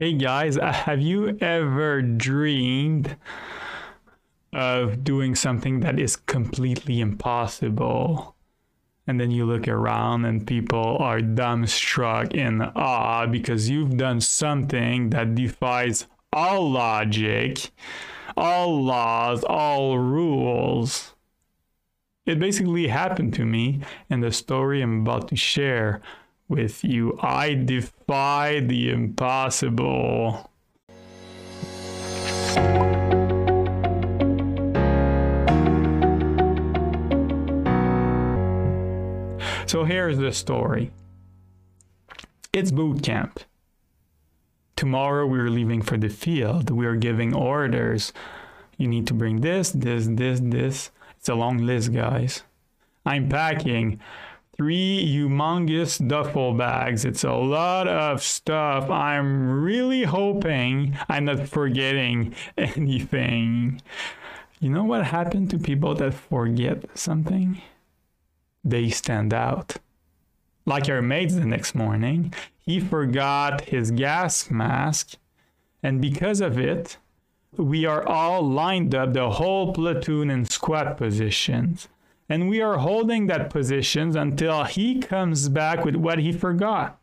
Hey guys, have you ever dreamed of doing something that is completely impossible? And then you look around and people are dumbstruck in awe because you've done something that defies all logic, all laws, all rules. It basically happened to me, and the story I'm about to share with you. I defy the impossible. So here's the story. It's boot camp. Tomorrow we're leaving for the field. We're giving orders. You need to bring this, this, this, this. It's a long list, guys. I'm packing three humongous duffel bags. It's a lot of stuff. I'm really hoping I'm not forgetting anything. You know what happened to people that forget something? They stand out. Like our mates the next morning, he forgot his gas mask, and because of it, we are all lined up, the whole platoon in squat positions and we are holding that positions until he comes back with what he forgot.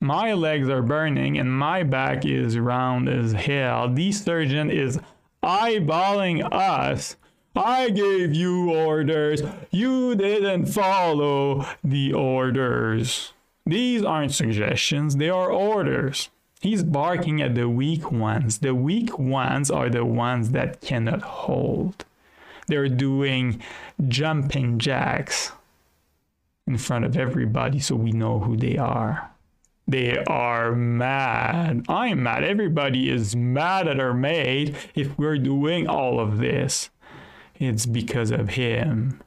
My legs are burning and my back is round as hell. The sergeant is eyeballing us. I gave you orders. You didn't follow the orders. These aren't suggestions, they are orders. He's barking at the weak ones. The weak ones are the ones that cannot hold they're doing jumping jacks in front of everybody so we know who they are. They are mad. I'm mad. Everybody is mad at our mate if we're doing all of this. It's because of him.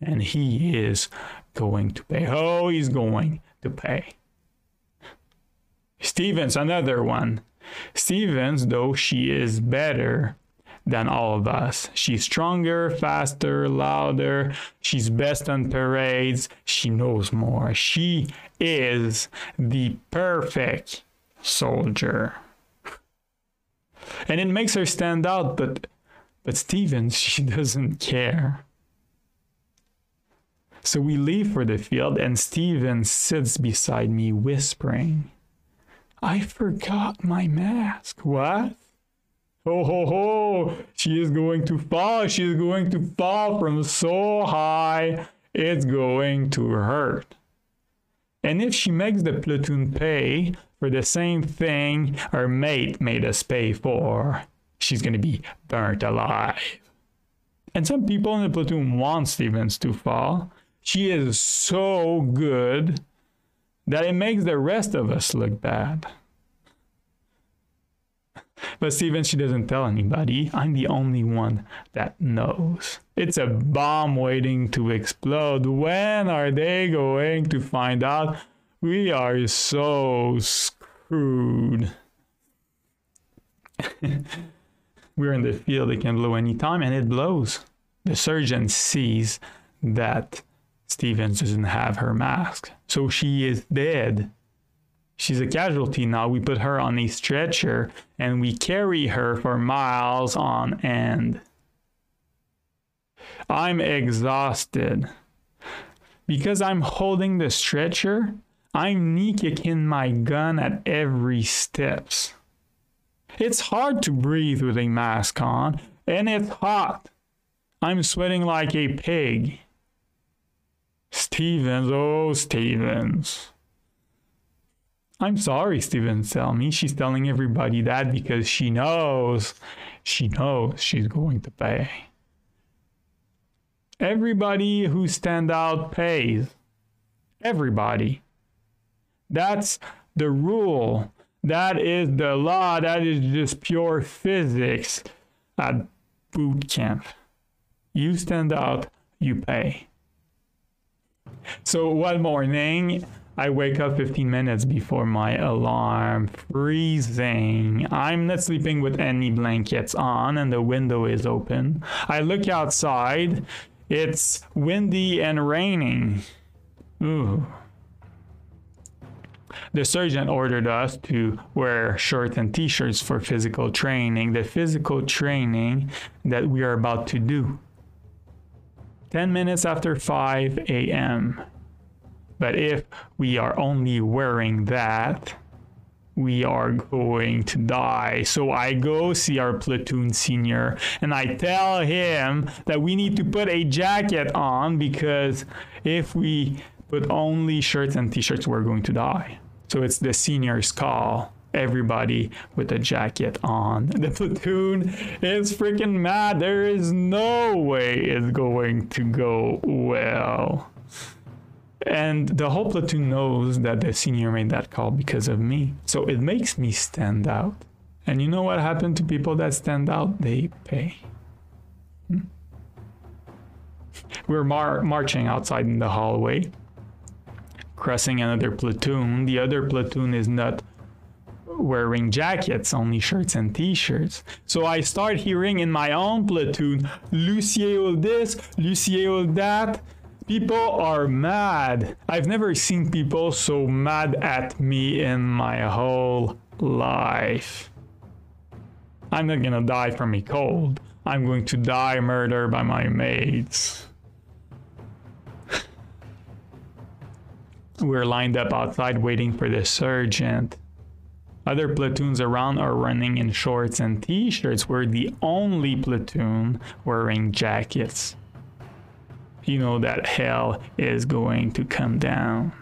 And he is going to pay. Oh, he's going to pay. Stevens, another one. Stevens, though she is better, than all of us. She's stronger, faster, louder. She's best on parades. She knows more. She is the perfect soldier. And it makes her stand out, but but Stevens, she doesn't care. So we leave for the field, and Stevens sits beside me, whispering, I forgot my mask. What? Ho ho ho! She is going to fall. She is going to fall from so high. It's going to hurt. And if she makes the platoon pay for the same thing her mate made us pay for, she's going to be burnt alive. And some people in the platoon want Stevens to fall. She is so good that it makes the rest of us look bad. But Steven, she doesn't tell anybody. I'm the only one that knows. It's a bomb waiting to explode. When are they going to find out? We are so screwed. We're in the field, it can blow anytime, and it blows. The sergeant sees that Stevens doesn't have her mask, so she is dead. She's a casualty now. We put her on a stretcher and we carry her for miles on end. I'm exhausted. Because I'm holding the stretcher, I'm knee kicking my gun at every steps. It's hard to breathe with a mask on, and it's hot. I'm sweating like a pig. Stevens, oh Stevens. I'm sorry, Steven tell me. She's telling everybody that because she knows, she knows she's going to pay. Everybody who stand out pays. Everybody. That's the rule. That is the law. That is just pure physics at boot camp. You stand out, you pay. So one morning, I wake up 15 minutes before my alarm, freezing. I'm not sleeping with any blankets on, and the window is open. I look outside. It's windy and raining. Ooh. The sergeant ordered us to wear shorts and t shirts for physical training, the physical training that we are about to do. 10 minutes after 5 a.m. But if we are only wearing that, we are going to die. So I go see our platoon senior and I tell him that we need to put a jacket on because if we put only shirts and t shirts, we're going to die. So it's the senior's call. Everybody with a jacket on. The platoon is freaking mad. There is no way it's going to go well. And the whole platoon knows that the senior made that call because of me. So it makes me stand out. And you know what happened to people that stand out? They pay. Hmm? We're mar- marching outside in the hallway, crossing another platoon. The other platoon is not wearing jackets, only shirts and t-shirts. So I start hearing in my own platoon, Lucier this, Lucier that. People are mad. I've never seen people so mad at me in my whole life. I'm not gonna die from a cold. I'm going to die murdered by my mates. We're lined up outside waiting for the sergeant. Other platoons around are running in shorts and t shirts. We're the only platoon wearing jackets you know that hell is going to come down.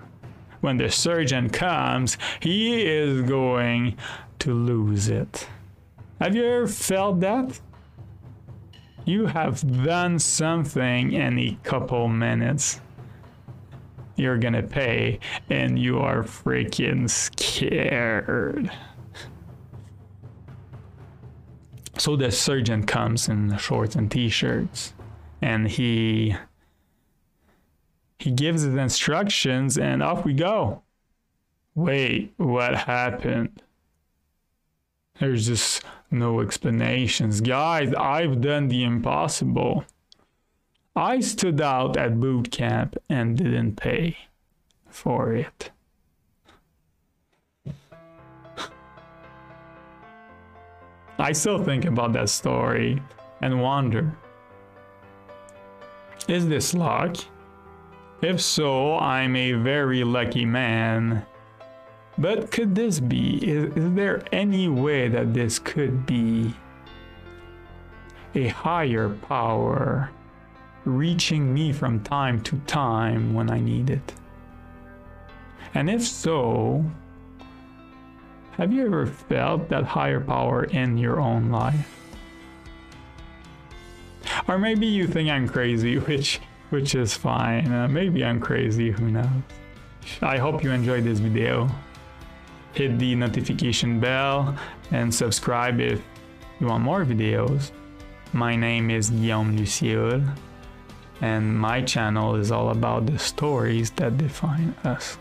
When the sergeant comes, he is going to lose it. Have you ever felt that? You have done something in a couple minutes. You're gonna pay, and you are freaking scared. So the sergeant comes in shorts and t shirts, and he he gives his instructions and off we go. Wait, what happened? There's just no explanations. Guys, I've done the impossible. I stood out at boot camp and didn't pay for it. I still think about that story and wonder is this luck? If so, I'm a very lucky man. But could this be? Is, is there any way that this could be a higher power reaching me from time to time when I need it? And if so, have you ever felt that higher power in your own life? Or maybe you think I'm crazy, which which is fine. Uh, maybe I'm crazy, who knows. I hope you enjoyed this video. Hit the notification bell and subscribe if you want more videos. My name is Guillaume Lucier and my channel is all about the stories that define us.